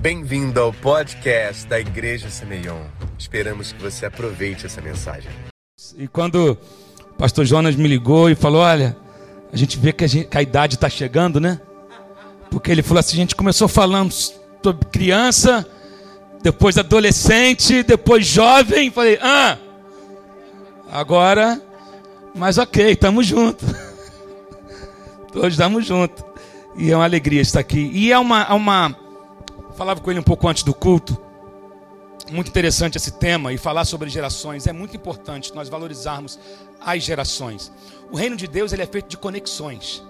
Bem-vindo ao podcast da Igreja Semeion. Esperamos que você aproveite essa mensagem. E quando o pastor Jonas me ligou e falou: Olha, a gente vê que a, gente, que a idade está chegando, né? Porque ele falou assim: a gente começou falando sobre criança, depois adolescente, depois jovem. Falei: Ah, agora, mas ok, estamos juntos. Todos estamos juntos. E é uma alegria estar aqui. E é uma, é uma falava com ele um pouco antes do culto. Muito interessante esse tema e falar sobre gerações. É muito importante nós valorizarmos as gerações. O reino de Deus ele é feito de conexões.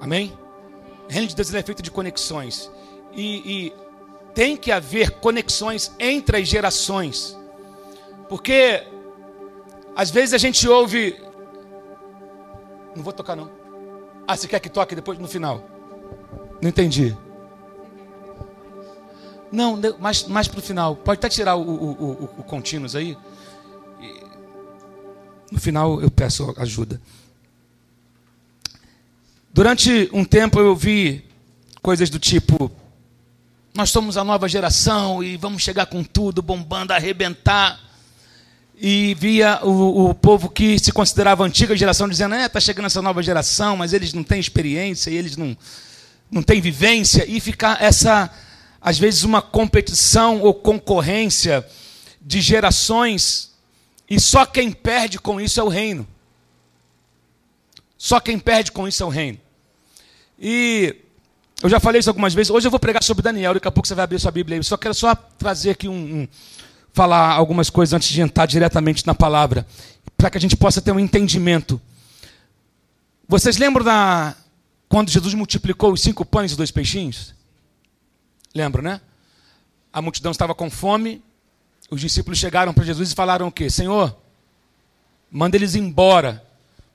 Amém? O reino de Deus ele é feito de conexões. E, e tem que haver conexões entre as gerações. Porque às vezes a gente ouve. Não vou tocar, não. Ah, você quer que toque depois no final? Não entendi. Não, mais, mais para o final. Pode até tirar o, o, o, o contínuos aí. No final eu peço ajuda. Durante um tempo eu vi coisas do tipo: nós somos a nova geração e vamos chegar com tudo, bombando, arrebentar. E via o, o povo que se considerava antiga geração dizendo: é, está chegando essa nova geração, mas eles não têm experiência, eles não, não têm vivência. E ficar essa às vezes uma competição ou concorrência de gerações, e só quem perde com isso é o reino. Só quem perde com isso é o reino. E eu já falei isso algumas vezes. Hoje eu vou pregar sobre Daniel. Daqui a pouco você vai abrir sua Bíblia. Eu só quero só trazer aqui um, um falar algumas coisas antes de entrar diretamente na palavra, para que a gente possa ter um entendimento. Vocês lembram da quando Jesus multiplicou os cinco pães e dois peixinhos? Lembra, né? A multidão estava com fome. Os discípulos chegaram para Jesus e falaram o quê? Senhor, manda eles embora.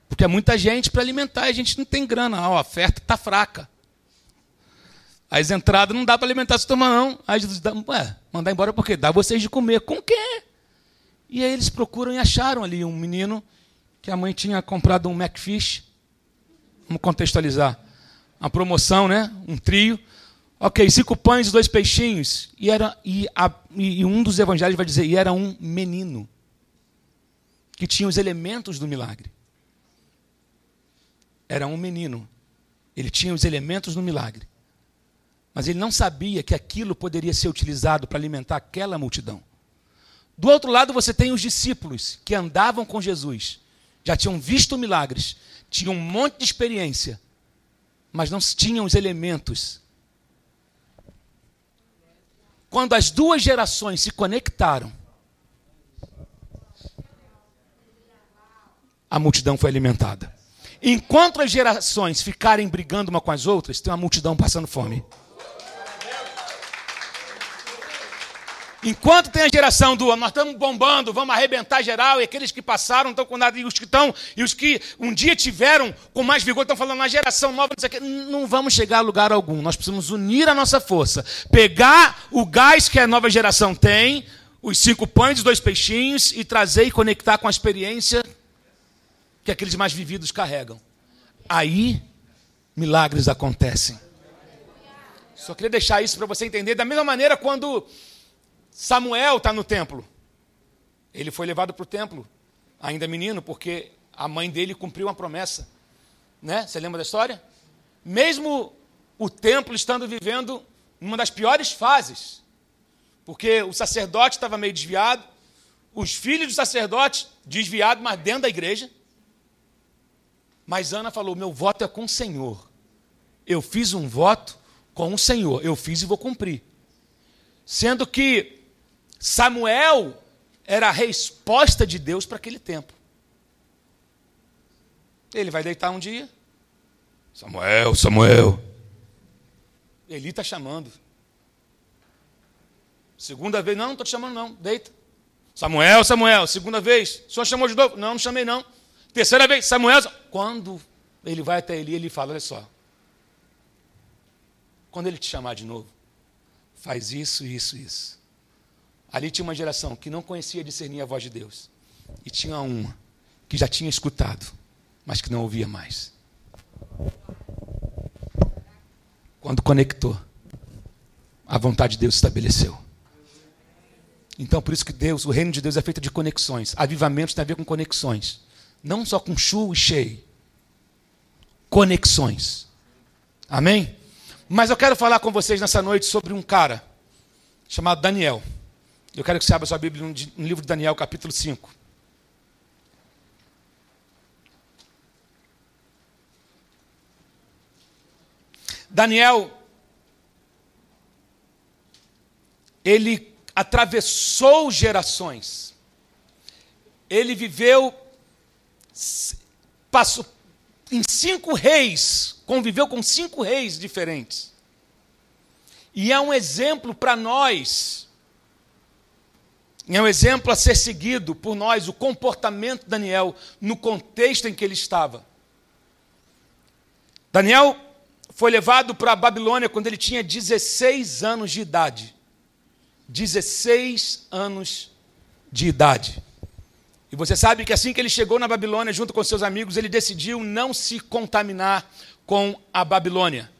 Porque é muita gente para alimentar e a gente não tem grana. A oferta está fraca. As entradas não dá para alimentar essa turma, não. Aí Jesus dá, ué, mandar embora por quê? Dá vocês de comer. Com quê? E aí eles procuram e acharam ali um menino que a mãe tinha comprado um McFish. Vamos contextualizar. Uma promoção, né? Um trio. Ok, cinco pães e dois peixinhos. E, era, e, a, e um dos evangelhos vai dizer, e era um menino. Que tinha os elementos do milagre. Era um menino. Ele tinha os elementos do milagre. Mas ele não sabia que aquilo poderia ser utilizado para alimentar aquela multidão. Do outro lado, você tem os discípulos que andavam com Jesus. Já tinham visto milagres, tinham um monte de experiência, mas não tinham os elementos quando as duas gerações se conectaram, a multidão foi alimentada. Enquanto as gerações ficarem brigando uma com as outras, tem uma multidão passando fome. Enquanto tem a geração do nós estamos bombando, vamos arrebentar geral, e aqueles que passaram estão com nada, e os que estão, e os que um dia tiveram com mais vigor estão falando, na geração nova, não, vamos chegar a lugar algum. Nós precisamos unir a nossa força, pegar o gás que a nova geração tem, os cinco pães, os dois peixinhos, e trazer e conectar com a experiência que aqueles mais vividos carregam. Aí, milagres acontecem. Só queria deixar isso para você entender. Da mesma maneira, quando Samuel está no templo. Ele foi levado para o templo, ainda menino, porque a mãe dele cumpriu uma promessa. Né? Você lembra da história? Mesmo o templo estando vivendo uma das piores fases, porque o sacerdote estava meio desviado, os filhos do sacerdote desviados, mas dentro da igreja. Mas Ana falou: meu voto é com o Senhor. Eu fiz um voto com o Senhor. Eu fiz e vou cumprir. Sendo que Samuel era a resposta de Deus para aquele tempo. Ele vai deitar um dia. Samuel, Samuel. Eli está chamando. Segunda vez, não, não estou te chamando, não. Deita. Samuel, Samuel. Segunda vez, o senhor chamou de novo? Não, não chamei, não. Terceira vez, Samuel. Quando ele vai até Eli, ele fala: Olha só. Quando ele te chamar de novo, faz isso, isso, isso. Ali tinha uma geração que não conhecia discernir a voz de Deus. E tinha uma que já tinha escutado, mas que não ouvia mais. Quando conectou, a vontade de Deus se estabeleceu. Então, por isso que Deus, o reino de Deus é feito de conexões. Avivamentos tem a ver com conexões. Não só com chu e cheio. Conexões. Amém? Mas eu quero falar com vocês nessa noite sobre um cara chamado Daniel. Eu quero que você abra sua Bíblia no livro de Daniel, capítulo 5. Daniel, ele atravessou gerações. Ele viveu, passou em cinco reis, conviveu com cinco reis diferentes. E é um exemplo para nós, é um exemplo a ser seguido por nós, o comportamento de Daniel no contexto em que ele estava. Daniel foi levado para a Babilônia quando ele tinha 16 anos de idade. 16 anos de idade. E você sabe que assim que ele chegou na Babilônia junto com seus amigos, ele decidiu não se contaminar com a Babilônia.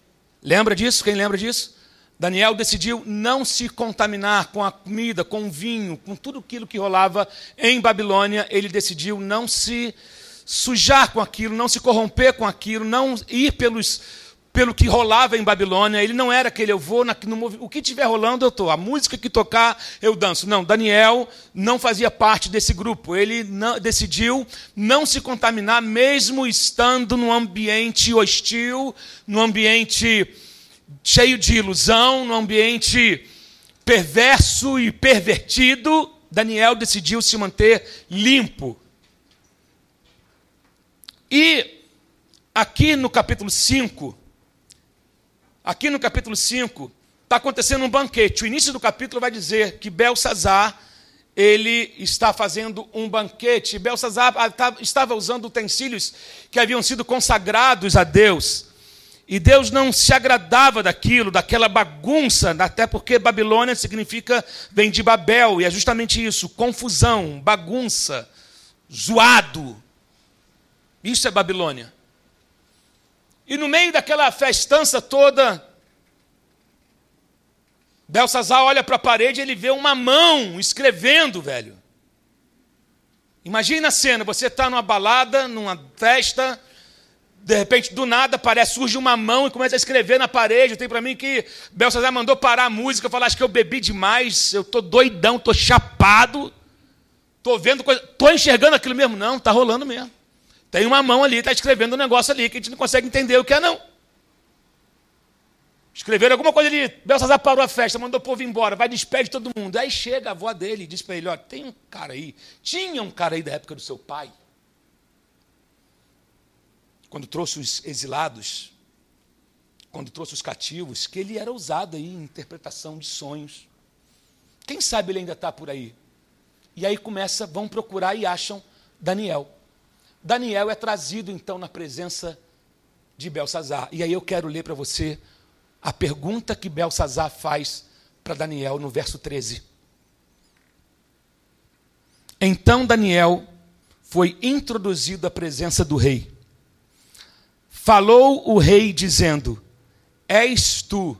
Lembra disso? Quem lembra disso? Daniel decidiu não se contaminar com a comida, com o vinho, com tudo aquilo que rolava em Babilônia. Ele decidiu não se sujar com aquilo, não se corromper com aquilo, não ir pelos pelo que rolava em Babilônia. Ele não era aquele, eu vou, na, no, o que estiver rolando eu estou, a música que tocar eu danço. Não, Daniel não fazia parte desse grupo. Ele não, decidiu não se contaminar, mesmo estando num ambiente hostil, num ambiente cheio de ilusão, num ambiente perverso e pervertido. Daniel decidiu se manter limpo. E aqui no capítulo 5, Aqui no capítulo 5, está acontecendo um banquete. O início do capítulo vai dizer que Belsazar, ele está fazendo um banquete. Belsazar ah, estava usando utensílios que haviam sido consagrados a Deus. E Deus não se agradava daquilo, daquela bagunça, até porque Babilônia significa, vem de Babel, e é justamente isso: confusão, bagunça, zoado. Isso é Babilônia. E no meio daquela festança toda, Belsazar olha para a parede e ele vê uma mão escrevendo, velho. Imagina a cena, você está numa balada, numa festa, de repente, do nada, parece, surge uma mão e começa a escrever na parede. Tem para mim que Belsazar mandou parar a música, falar, acho que eu bebi demais, eu tô doidão, tô chapado, tô vendo coisa, tô enxergando aquilo mesmo. Não, tá rolando mesmo. Tem uma mão ali, está escrevendo um negócio ali que a gente não consegue entender o que é, não. Escreveram alguma coisa ali, Belsazar parou a festa, mandou o povo embora, vai despede todo mundo. Aí chega a avó dele e diz para ele: Olha, tem um cara aí, tinha um cara aí da época do seu pai, quando trouxe os exilados, quando trouxe os cativos, que ele era usado aí em interpretação de sonhos. Quem sabe ele ainda está por aí? E aí começa, vão procurar e acham Daniel. Daniel é trazido então na presença de Belsazar. E aí eu quero ler para você a pergunta que Belsazar faz para Daniel no verso 13. Então Daniel foi introduzido à presença do rei. Falou o rei dizendo: És tu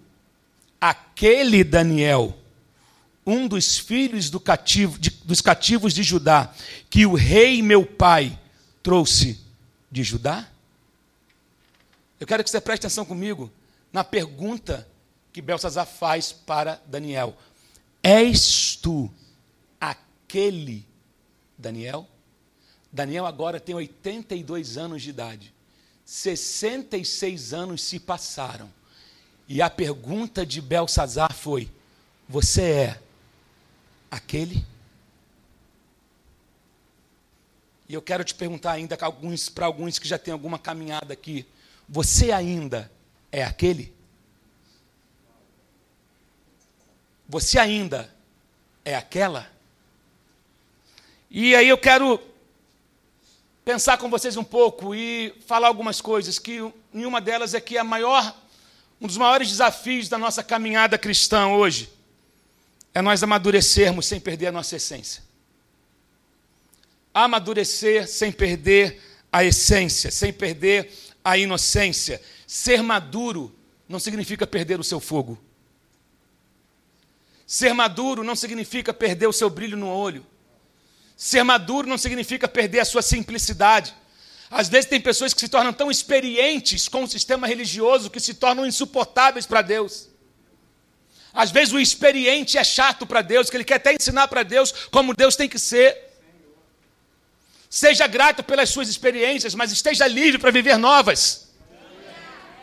aquele Daniel, um dos filhos do cativo, de, dos cativos de Judá, que o rei meu pai trouxe de Judá? Eu quero que você preste atenção comigo na pergunta que Belsazar faz para Daniel: És tu aquele Daniel? Daniel agora tem 82 anos de idade. 66 anos se passaram. E a pergunta de Belsazar foi: Você é aquele? E eu quero te perguntar ainda para alguns, alguns que já têm alguma caminhada aqui: você ainda é aquele? Você ainda é aquela? E aí eu quero pensar com vocês um pouco e falar algumas coisas que nenhuma delas é que a maior um dos maiores desafios da nossa caminhada cristã hoje é nós amadurecermos sem perder a nossa essência amadurecer sem perder a essência, sem perder a inocência. Ser maduro não significa perder o seu fogo. Ser maduro não significa perder o seu brilho no olho. Ser maduro não significa perder a sua simplicidade. Às vezes tem pessoas que se tornam tão experientes com o sistema religioso que se tornam insuportáveis para Deus. Às vezes o experiente é chato para Deus, que ele quer até ensinar para Deus como Deus tem que ser. Seja grato pelas suas experiências, mas esteja livre para viver novas.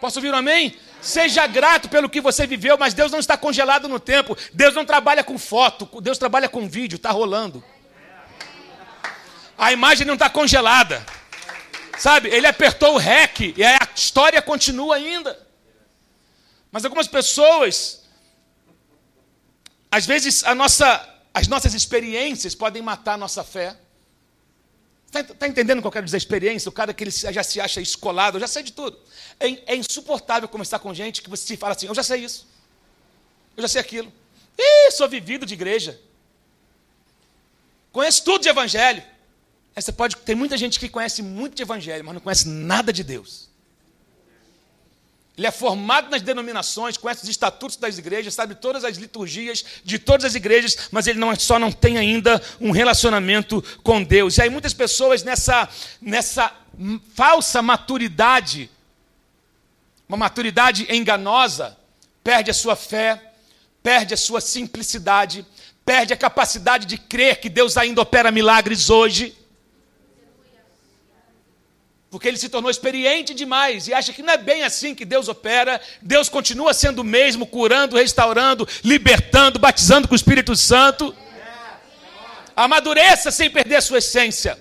Posso ouvir um amém? Seja grato pelo que você viveu, mas Deus não está congelado no tempo. Deus não trabalha com foto, Deus trabalha com vídeo, está rolando. A imagem não está congelada. Sabe, ele apertou o REC e a história continua ainda. Mas algumas pessoas, às vezes, a nossa, as nossas experiências podem matar a nossa fé. Está tá entendendo o que eu quero dizer? Experiência, o cara que ele já se acha escolado, eu já sei de tudo. É, é insuportável conversar com gente que você fala assim: eu já sei isso, eu já sei aquilo. Ih, sou vivido de igreja. Conheço tudo de evangelho. Você pode, tem muita gente que conhece muito de evangelho, mas não conhece nada de Deus. Ele é formado nas denominações, conhece os estatutos das igrejas, sabe todas as liturgias de todas as igrejas, mas ele não, só não tem ainda um relacionamento com Deus. E aí muitas pessoas nessa, nessa falsa maturidade, uma maturidade enganosa, perde a sua fé, perde a sua simplicidade, perde a capacidade de crer que Deus ainda opera milagres hoje porque ele se tornou experiente demais e acha que não é bem assim que Deus opera. Deus continua sendo o mesmo, curando, restaurando, libertando, batizando com o Espírito Santo. Amadureça sem perder a sua essência.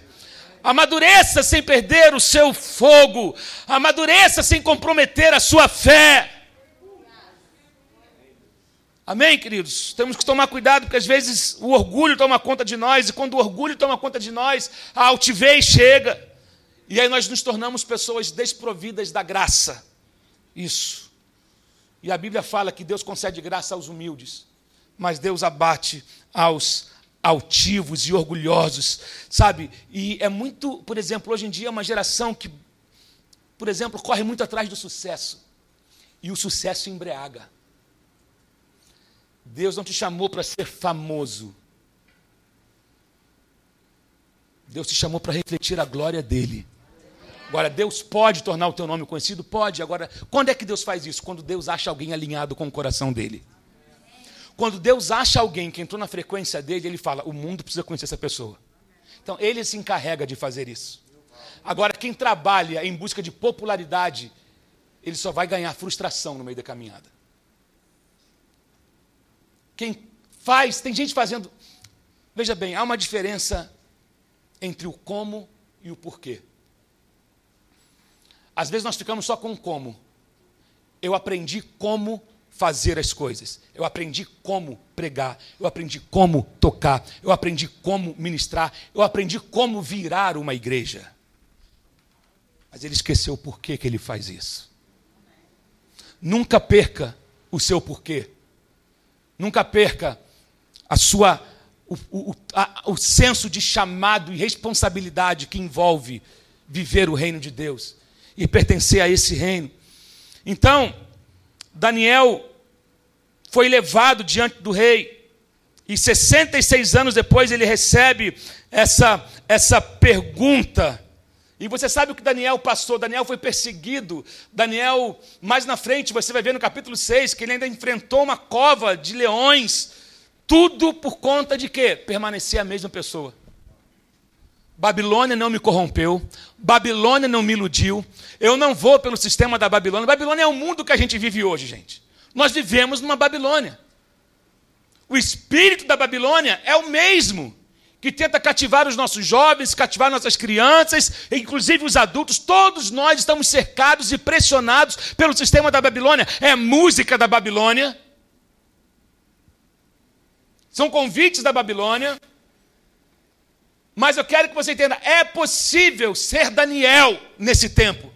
Amadureça sem perder o seu fogo. Amadureça sem comprometer a sua fé. Amém, queridos? Temos que tomar cuidado, porque às vezes o orgulho toma conta de nós, e quando o orgulho toma conta de nós, a altivez chega. E aí nós nos tornamos pessoas desprovidas da graça. Isso. E a Bíblia fala que Deus concede graça aos humildes, mas Deus abate aos altivos e orgulhosos, sabe? E é muito, por exemplo, hoje em dia é uma geração que, por exemplo, corre muito atrás do sucesso. E o sucesso embriaga. Deus não te chamou para ser famoso. Deus te chamou para refletir a glória dele. Agora, Deus pode tornar o teu nome conhecido? Pode. Agora, quando é que Deus faz isso? Quando Deus acha alguém alinhado com o coração dele. Quando Deus acha alguém que entrou na frequência dele, ele fala: o mundo precisa conhecer essa pessoa. Então, ele se encarrega de fazer isso. Agora, quem trabalha em busca de popularidade, ele só vai ganhar frustração no meio da caminhada. Quem faz, tem gente fazendo. Veja bem, há uma diferença entre o como e o porquê. Às vezes nós ficamos só com como. Eu aprendi como fazer as coisas. Eu aprendi como pregar, eu aprendi como tocar, eu aprendi como ministrar, eu aprendi como virar uma igreja. Mas ele esqueceu o porquê que ele faz isso. Nunca perca o seu porquê. Nunca perca a sua o, o, a, o senso de chamado e responsabilidade que envolve viver o reino de Deus e pertencer a esse reino. Então, Daniel foi levado diante do rei, e 66 anos depois ele recebe essa, essa pergunta. E você sabe o que Daniel passou? Daniel foi perseguido. Daniel, mais na frente, você vai ver no capítulo 6 que ele ainda enfrentou uma cova de leões. Tudo por conta de quê? Permanecer a mesma pessoa. Babilônia não me corrompeu, Babilônia não me iludiu, eu não vou pelo sistema da Babilônia. Babilônia é o mundo que a gente vive hoje, gente. Nós vivemos numa Babilônia. O espírito da Babilônia é o mesmo que tenta cativar os nossos jovens, cativar nossas crianças, inclusive os adultos. Todos nós estamos cercados e pressionados pelo sistema da Babilônia. É música da Babilônia. São convites da Babilônia. Mas eu quero que você entenda: é possível ser Daniel nesse tempo.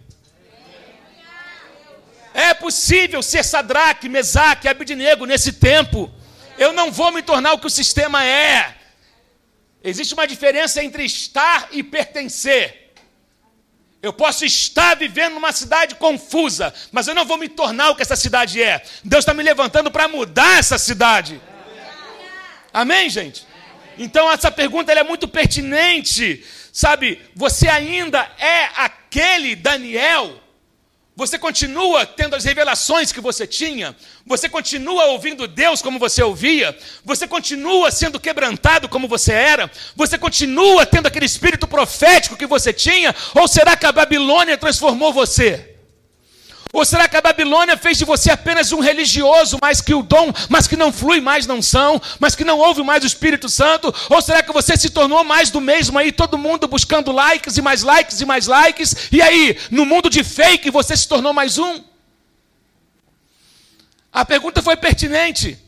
É possível ser Sadraque, Mesaque, Abidnego nesse tempo. Eu não vou me tornar o que o sistema é. Existe uma diferença entre estar e pertencer. Eu posso estar vivendo numa cidade confusa, mas eu não vou me tornar o que essa cidade é. Deus está me levantando para mudar essa cidade. Amém, gente? Então essa pergunta é muito pertinente. Sabe, você ainda é aquele Daniel você continua tendo as revelações que você tinha? Você continua ouvindo Deus como você ouvia? Você continua sendo quebrantado como você era? Você continua tendo aquele espírito profético que você tinha? Ou será que a Babilônia transformou você? Ou será que a Babilônia fez de você apenas um religioso, mas que o dom, mas que não flui mais não são, mas que não ouve mais o Espírito Santo? Ou será que você se tornou mais do mesmo aí, todo mundo buscando likes e mais likes e mais likes? E aí, no mundo de fake, você se tornou mais um? A pergunta foi pertinente.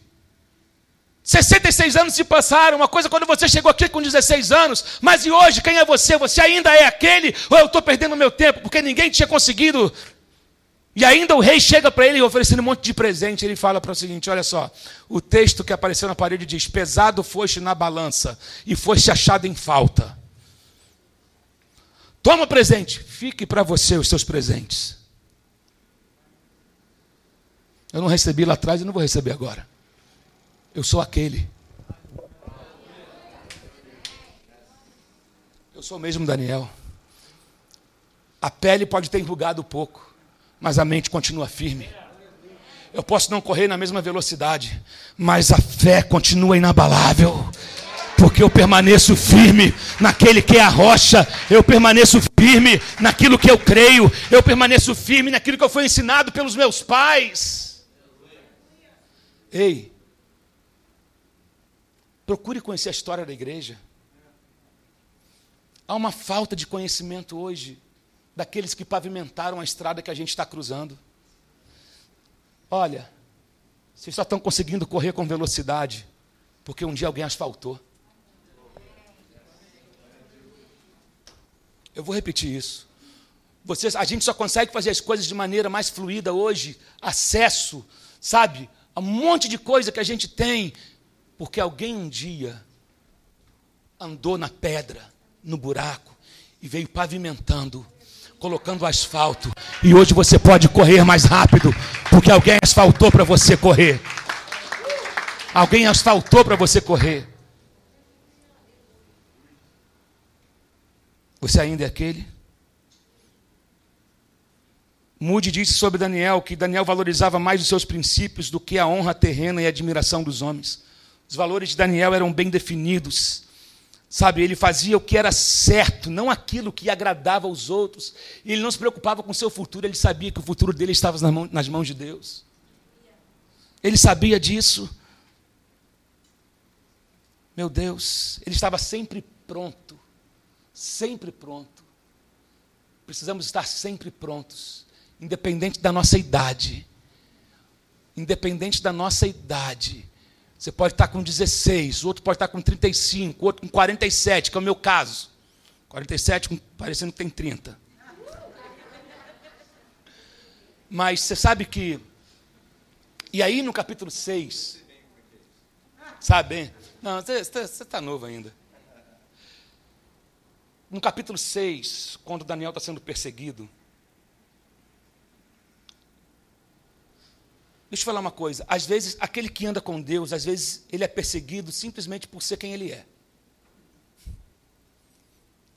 66 anos se passaram, uma coisa quando você chegou aqui com 16 anos, mas e hoje, quem é você? Você ainda é aquele? Ou eu estou perdendo meu tempo porque ninguém tinha conseguido e ainda o rei chega para ele oferecendo um monte de presente. Ele fala para o seguinte: olha só, o texto que apareceu na parede diz: Pesado foste na balança e foste achado em falta. Toma presente, fique para você os seus presentes. Eu não recebi lá atrás e não vou receber agora. Eu sou aquele. Eu sou mesmo Daniel. A pele pode ter enrugado pouco mas a mente continua firme. Eu posso não correr na mesma velocidade, mas a fé continua inabalável. Porque eu permaneço firme naquele que é a rocha, eu permaneço firme naquilo que eu creio, eu permaneço firme naquilo que eu fui ensinado pelos meus pais. Ei, procure conhecer a história da igreja. Há uma falta de conhecimento hoje daqueles que pavimentaram a estrada que a gente está cruzando. Olha, vocês só estão conseguindo correr com velocidade porque um dia alguém asfaltou. Eu vou repetir isso. Vocês, a gente só consegue fazer as coisas de maneira mais fluida hoje, acesso, sabe, a um monte de coisa que a gente tem, porque alguém um dia andou na pedra, no buraco e veio pavimentando colocando asfalto. E hoje você pode correr mais rápido, porque alguém asfaltou para você correr. Alguém asfaltou para você correr. Você ainda é aquele? Mude disse sobre Daniel que Daniel valorizava mais os seus princípios do que a honra terrena e a admiração dos homens. Os valores de Daniel eram bem definidos. Sabe, ele fazia o que era certo, não aquilo que agradava aos outros. E ele não se preocupava com o seu futuro, ele sabia que o futuro dele estava nas mãos de Deus. Ele sabia disso. Meu Deus, ele estava sempre pronto, sempre pronto. Precisamos estar sempre prontos, independente da nossa idade. Independente da nossa idade. Você pode estar com 16, o outro pode estar com 35, o outro com 47, que é o meu caso. 47 com, parecendo que tem 30. Mas você sabe que. E aí no capítulo 6. Sabe? Não, você está novo ainda. No capítulo 6, quando Daniel está sendo perseguido, Deixa eu falar uma coisa. Às vezes, aquele que anda com Deus, às vezes, ele é perseguido simplesmente por ser quem ele é.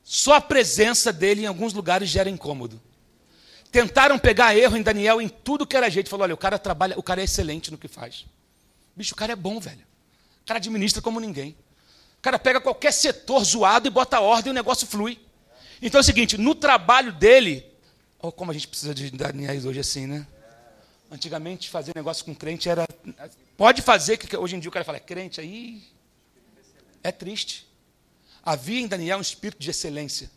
Só a presença dele em alguns lugares gera incômodo. Tentaram pegar erro em Daniel em tudo que era jeito. Falou: olha, o cara trabalha, o cara é excelente no que faz. Bicho, o cara é bom, velho. O cara administra como ninguém. O cara pega qualquer setor zoado e bota ordem e o negócio flui. Então é o seguinte: no trabalho dele, oh, como a gente precisa de Daniel hoje assim, né? Antigamente, fazer negócio com crente era. Pode fazer, que hoje em dia o cara fala, é crente, aí. É triste. Havia em Daniel um espírito de excelência.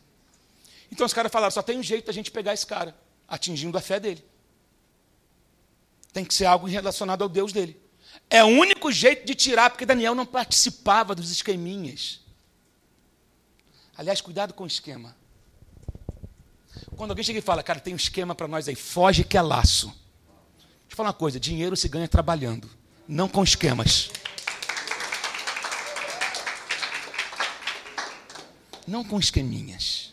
Então os caras falaram: só tem um jeito da gente pegar esse cara, atingindo a fé dele. Tem que ser algo relacionado ao Deus dele. É o único jeito de tirar, porque Daniel não participava dos esqueminhas. Aliás, cuidado com o esquema. Quando alguém chega e fala, cara, tem um esquema para nós aí, foge que é laço. Deixa eu falar uma coisa: dinheiro se ganha trabalhando, não com esquemas. Não com esqueminhas.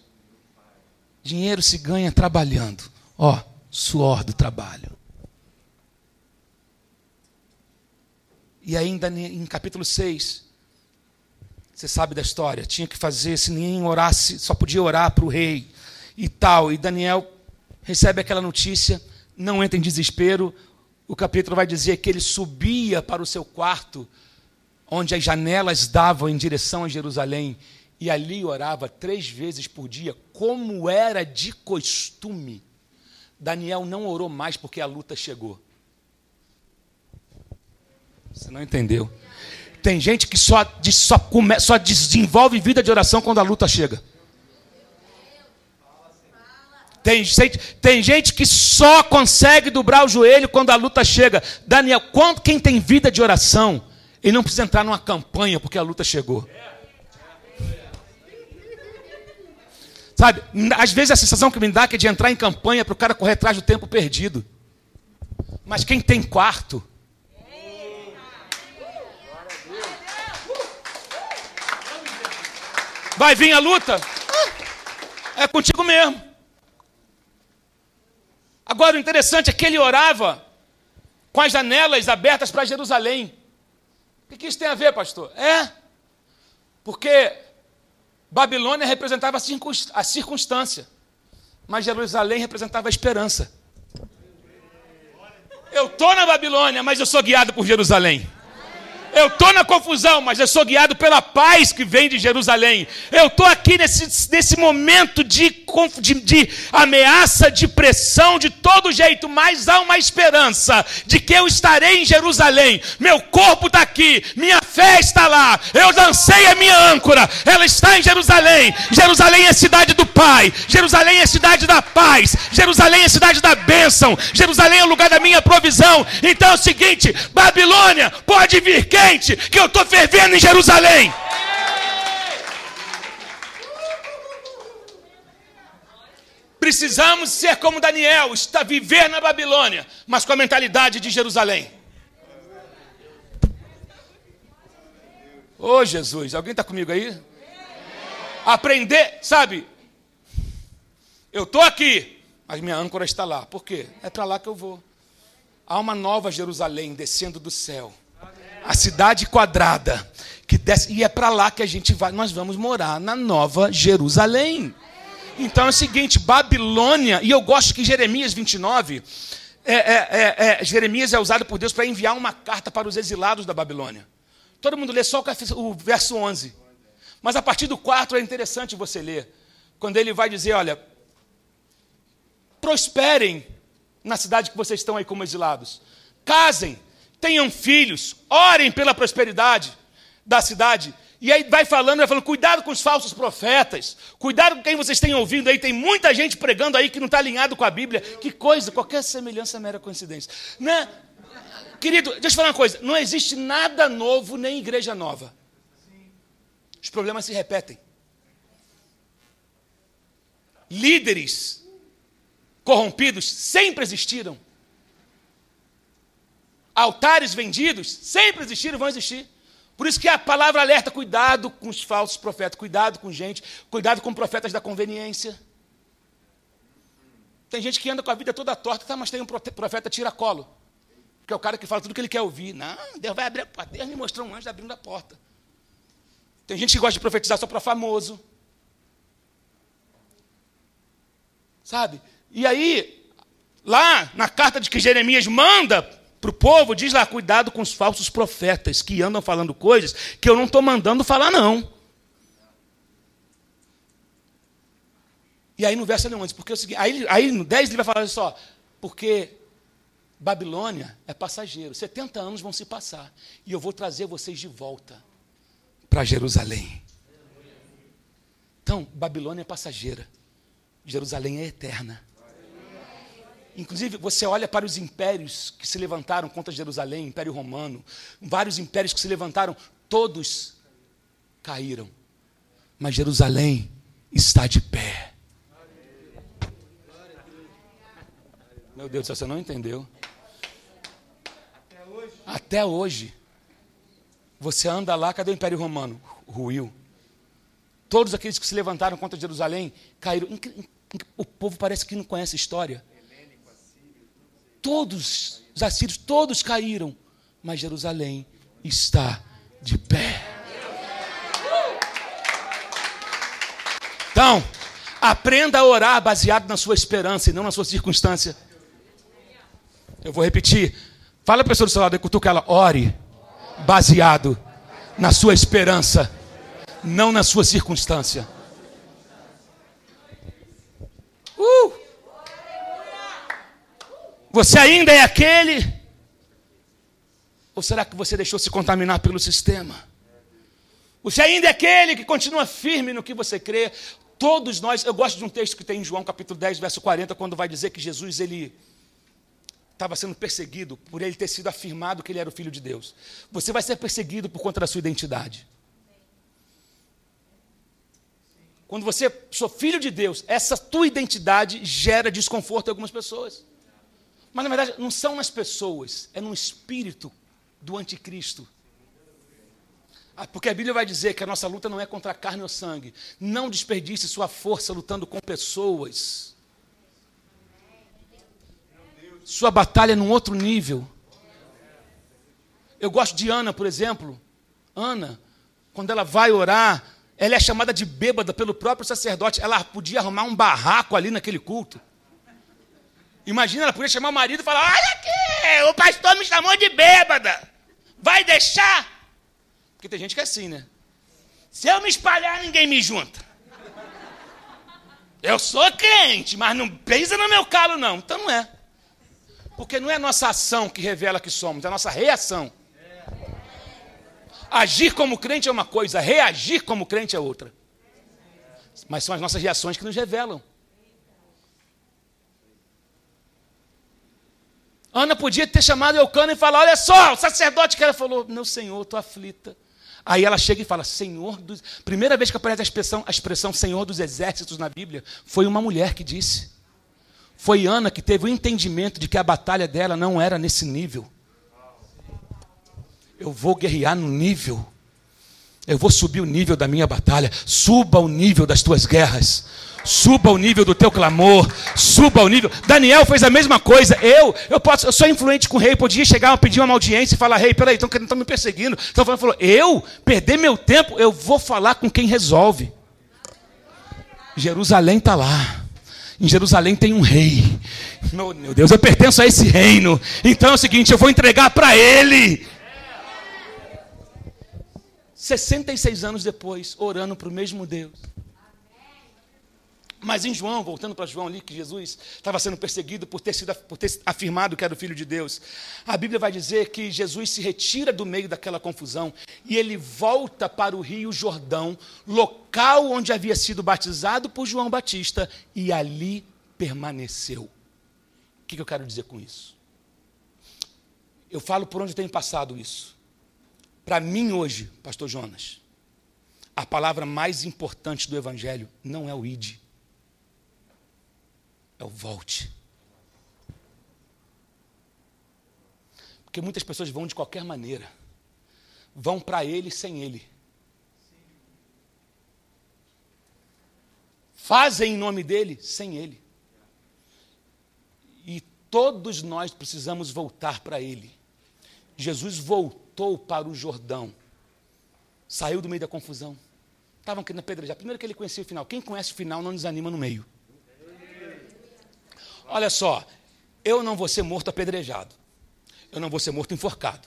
Dinheiro se ganha trabalhando. Ó, suor do trabalho. E ainda em capítulo 6, Você sabe da história. Tinha que fazer, se ninguém orasse, só podia orar para o rei e tal. E Daniel recebe aquela notícia, não entra em desespero. O capítulo vai dizer que ele subia para o seu quarto, onde as janelas davam em direção a Jerusalém, e ali orava três vezes por dia, como era de costume. Daniel não orou mais porque a luta chegou. Você não entendeu? Tem gente que só, só, come, só desenvolve vida de oração quando a luta chega. Tem gente, tem gente que só consegue dobrar o joelho quando a luta chega. Daniel, quando, quem tem vida de oração, ele não precisa entrar numa campanha porque a luta chegou. Sabe, às vezes a sensação que me dá é de entrar em campanha para o cara correr atrás do tempo perdido. Mas quem tem quarto, Vai vir a luta? É contigo mesmo. Agora o interessante é que ele orava com as janelas abertas para Jerusalém. O que isso tem a ver, pastor? É, porque Babilônia representava a circunstância, mas Jerusalém representava a esperança. Eu estou na Babilônia, mas eu sou guiado por Jerusalém. Eu estou na confusão, mas eu sou guiado pela paz que vem de Jerusalém. Eu estou aqui nesse, nesse momento de, de, de, ameaça, de pressão, de todo jeito, mas há uma esperança de que eu estarei em Jerusalém. Meu corpo está aqui, minha fé está lá. Eu lancei a minha âncora, ela está em Jerusalém. Jerusalém é cidade do Pai, Jerusalém é cidade da paz, Jerusalém é cidade da bênção, Jerusalém é o lugar da minha provisão. Então é o seguinte: Babilônia pode vir quem? Quente que eu estou fervendo em Jerusalém. Precisamos ser como Daniel, está viver na Babilônia, mas com a mentalidade de Jerusalém. Ô oh, Jesus, alguém está comigo aí? Aprender, sabe? Eu estou aqui, mas minha âncora está lá. Por quê? É para lá que eu vou. Há uma nova Jerusalém descendo do céu a cidade quadrada que desce, e é para lá que a gente vai, nós vamos morar na Nova Jerusalém. Então é o seguinte, Babilônia, e eu gosto que Jeremias 29, é, é, é, é, Jeremias é usado por Deus para enviar uma carta para os exilados da Babilônia. Todo mundo lê só o verso 11. Mas a partir do 4 é interessante você ler. Quando ele vai dizer, olha, prosperem na cidade que vocês estão aí como exilados. Casem, tenham filhos, orem pela prosperidade da cidade. E aí vai falando, vai falando, cuidado com os falsos profetas, cuidado com quem vocês têm ouvindo aí, tem muita gente pregando aí que não está alinhado com a Bíblia. Que coisa, qualquer semelhança é mera coincidência. Né? Querido, deixa eu falar uma coisa, não existe nada novo nem igreja nova. Os problemas se repetem. Líderes corrompidos sempre existiram. Altares vendidos sempre existiram e vão existir. Por isso que a palavra alerta: cuidado com os falsos profetas, cuidado com gente, cuidado com profetas da conveniência. Tem gente que anda com a vida toda torta, tá, mas tem um profeta tira-colo. Que é o cara que fala tudo que ele quer ouvir. Não, Deus vai abrir a porta. Deus me mostrou um anjo abrindo a porta. Tem gente que gosta de profetizar só para famoso. Sabe? E aí, lá na carta de que Jeremias manda para o povo, diz lá: cuidado com os falsos profetas que andam falando coisas que eu não estou mandando falar, não. E aí no verso 11, porque é o seguinte, aí, aí no 10 ele vai falar só, porque Babilônia é passageiro, 70 anos vão se passar, e eu vou trazer vocês de volta para Jerusalém. Então, Babilônia é passageira, Jerusalém é eterna. Inclusive, você olha para os impérios que se levantaram contra Jerusalém, Império Romano, vários impérios que se levantaram, todos caíram. Mas Jerusalém está de pé. Meu Deus, você não entendeu. Até hoje. Você anda lá, cadê o Império Romano? Ruiu. Todos aqueles que se levantaram contra Jerusalém caíram. O povo parece que não conhece a história. Todos, os assírios, todos caíram, mas Jerusalém está de pé. Então, aprenda a orar baseado na sua esperança e não na sua circunstância. Eu vou repetir. Fala para a pessoa do seu lado, cutuca ela, ore baseado na sua esperança, não na sua circunstância. Uh! Você ainda é aquele? Ou será que você deixou se contaminar pelo sistema? Você ainda é aquele que continua firme no que você crê? Todos nós, eu gosto de um texto que tem em João capítulo 10, verso 40, quando vai dizer que Jesus ele estava sendo perseguido por ele ter sido afirmado que ele era o filho de Deus. Você vai ser perseguido por conta da sua identidade. Quando você sou filho de Deus, essa tua identidade gera desconforto em algumas pessoas. Mas na verdade não são nas pessoas, é no espírito do anticristo. Ah, porque a Bíblia vai dizer que a nossa luta não é contra a carne ou sangue. Não desperdice sua força lutando com pessoas. Sua batalha é num outro nível. Eu gosto de Ana, por exemplo. Ana, quando ela vai orar, ela é chamada de bêbada pelo próprio sacerdote. Ela podia arrumar um barraco ali naquele culto. Imagina, ela podia chamar o marido e falar: Olha aqui, o pastor me chamou de bêbada. Vai deixar? Porque tem gente que é assim, né? Se eu me espalhar, ninguém me junta. Eu sou crente, mas não pisa no meu calo, não. Então não é. Porque não é a nossa ação que revela que somos, é a nossa reação. Agir como crente é uma coisa, reagir como crente é outra. Mas são as nossas reações que nos revelam. Ana podia ter chamado Eucana e falar: Olha só, o sacerdote que ela falou: Meu senhor, estou aflita. Aí ela chega e fala: Senhor dos. Primeira vez que aparece a expressão, a expressão Senhor dos exércitos na Bíblia, foi uma mulher que disse. Foi Ana que teve o entendimento de que a batalha dela não era nesse nível. Eu vou guerrear no nível. Eu vou subir o nível da minha batalha. Suba o nível das tuas guerras. Suba o nível do teu clamor. Suba o nível. Daniel fez a mesma coisa. Eu, eu posso, eu sou influente com o rei. Podia chegar, pedir uma audiência e falar: Rei, peraí, estão me perseguindo. Então falou: Eu perder meu tempo, eu vou falar com quem resolve. Jerusalém está lá. Em Jerusalém tem um rei. Meu, meu Deus, eu pertenço a esse reino. Então é o seguinte: eu vou entregar para ele. 66 anos depois, orando para o mesmo Deus. Mas em João, voltando para João ali, que Jesus estava sendo perseguido por ter, sido, por ter afirmado que era o Filho de Deus, a Bíblia vai dizer que Jesus se retira do meio daquela confusão e ele volta para o Rio Jordão, local onde havia sido batizado por João Batista, e ali permaneceu. O que eu quero dizer com isso? Eu falo por onde tenho passado isso. Para mim hoje, pastor Jonas, a palavra mais importante do Evangelho não é o ide, é o volte. Porque muitas pessoas vão de qualquer maneira, vão para ele sem ele. Fazem em nome dele sem ele. E todos nós precisamos voltar para ele. Jesus voltou voltou para o Jordão, saiu do meio da confusão. Estavam querendo apedrejar. Primeiro que ele conhecia o final. Quem conhece o final não desanima no meio. Olha só, eu não vou ser morto apedrejado. Eu não vou ser morto enforcado.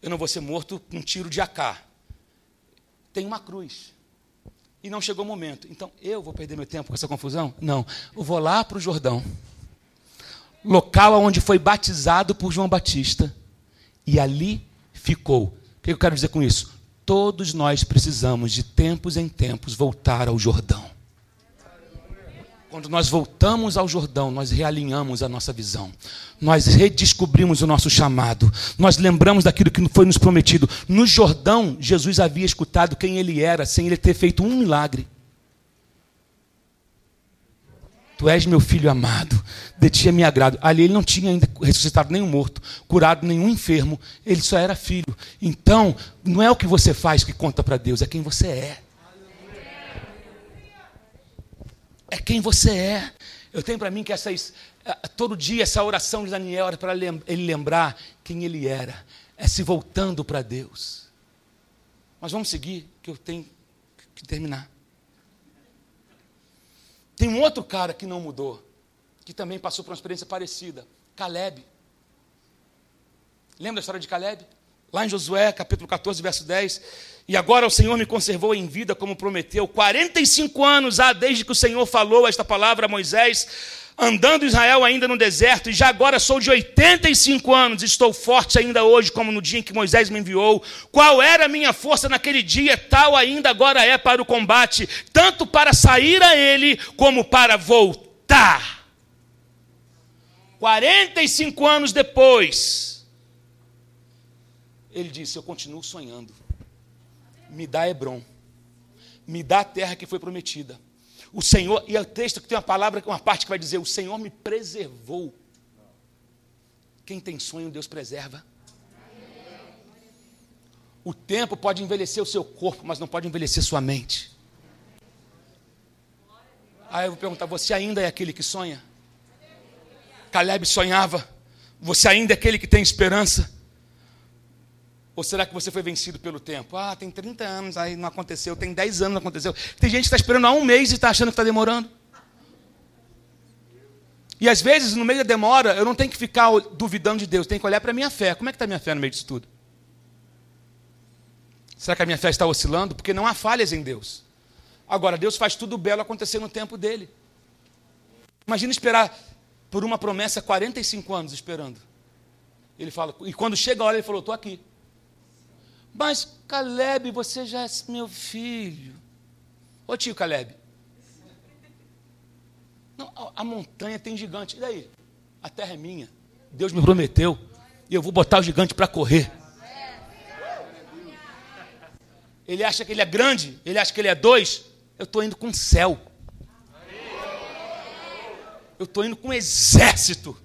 Eu não vou ser morto com um tiro de AK. Tem uma cruz. E não chegou o momento. Então, eu vou perder meu tempo com essa confusão? Não. Eu vou lá para o Jordão. Local onde foi batizado por João Batista. E ali ficou. O que eu quero dizer com isso? Todos nós precisamos, de tempos em tempos, voltar ao Jordão. Quando nós voltamos ao Jordão, nós realinhamos a nossa visão, nós redescobrimos o nosso chamado, nós lembramos daquilo que foi nos prometido. No Jordão, Jesus havia escutado quem ele era, sem ele ter feito um milagre. Tu és meu filho amado, de ti é me agrado. Ali ele não tinha ainda ressuscitado nenhum morto, curado nenhum enfermo, ele só era filho. Então, não é o que você faz que conta para Deus, é quem você é. É quem você é. Eu tenho para mim que essa, todo dia essa oração de Daniel era para ele lembrar quem ele era, é se voltando para Deus. Mas vamos seguir, que eu tenho que terminar. Tem um outro cara que não mudou, que também passou por uma experiência parecida, Caleb. Lembra da história de Caleb? Lá em Josué, capítulo 14, verso 10. E agora o Senhor me conservou em vida, como prometeu. 45 anos há desde que o Senhor falou esta palavra a Moisés, andando Israel ainda no deserto, e já agora sou de 85 anos, estou forte ainda hoje, como no dia em que Moisés me enviou. Qual era a minha força naquele dia, tal ainda agora é para o combate, tanto para sair a ele, como para voltar. 45 anos depois, ele disse: Eu continuo sonhando. Me dá Hebron, me dá a terra que foi prometida. O Senhor, e é o texto que tem uma palavra, uma parte que vai dizer: O Senhor me preservou. Quem tem sonho, Deus preserva. O tempo pode envelhecer o seu corpo, mas não pode envelhecer sua mente. Aí eu vou perguntar: você ainda é aquele que sonha? Caleb sonhava. Você ainda é aquele que tem esperança? Ou será que você foi vencido pelo tempo? Ah, tem 30 anos, aí não aconteceu. Tem 10 anos, não aconteceu. Tem gente que está esperando há um mês e está achando que está demorando. E às vezes, no meio da demora, eu não tenho que ficar duvidando de Deus, tenho que olhar para a minha fé. Como é que está a minha fé no meio disso tudo? Será que a minha fé está oscilando? Porque não há falhas em Deus. Agora, Deus faz tudo belo acontecer no tempo dele. Imagina esperar por uma promessa 45 anos esperando. Ele fala, e quando chega a hora, ele falou: Estou aqui. Mas Caleb, você já é meu filho. Ô tio Caleb. Não, a, montanha tem gigante. E daí? A terra é minha. Deus me prometeu. E eu vou botar o gigante para correr. Ele acha que ele é grande, ele acha que ele é dois. Eu estou indo com o céu. Eu estou indo com um exército.